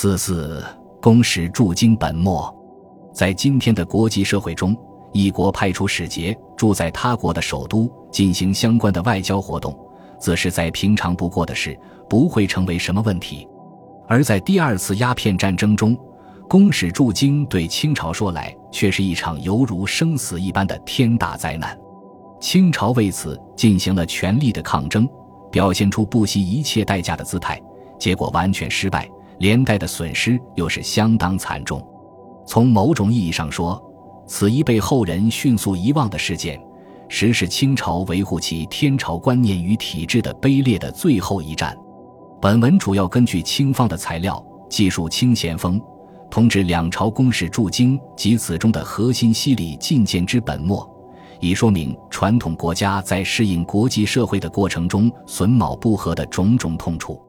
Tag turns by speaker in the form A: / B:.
A: 自四公使驻京本末，在今天的国际社会中，一国派出使节住在他国的首都进行相关的外交活动，自是再平常不过的事，不会成为什么问题。而在第二次鸦片战争中，公使驻京对清朝说来，却是一场犹如生死一般的天大灾难。清朝为此进行了全力的抗争，表现出不惜一切代价的姿态，结果完全失败。连带的损失又是相当惨重。从某种意义上说，此一被后人迅速遗忘的事件，实是清朝维护其天朝观念与体制的卑劣的最后一战。本文主要根据清方的材料，记述清咸丰通知两朝公使驻京及此中的核心犀利进谏之本末，以说明传统国家在适应国际社会的过程中损卯不和的种种痛处。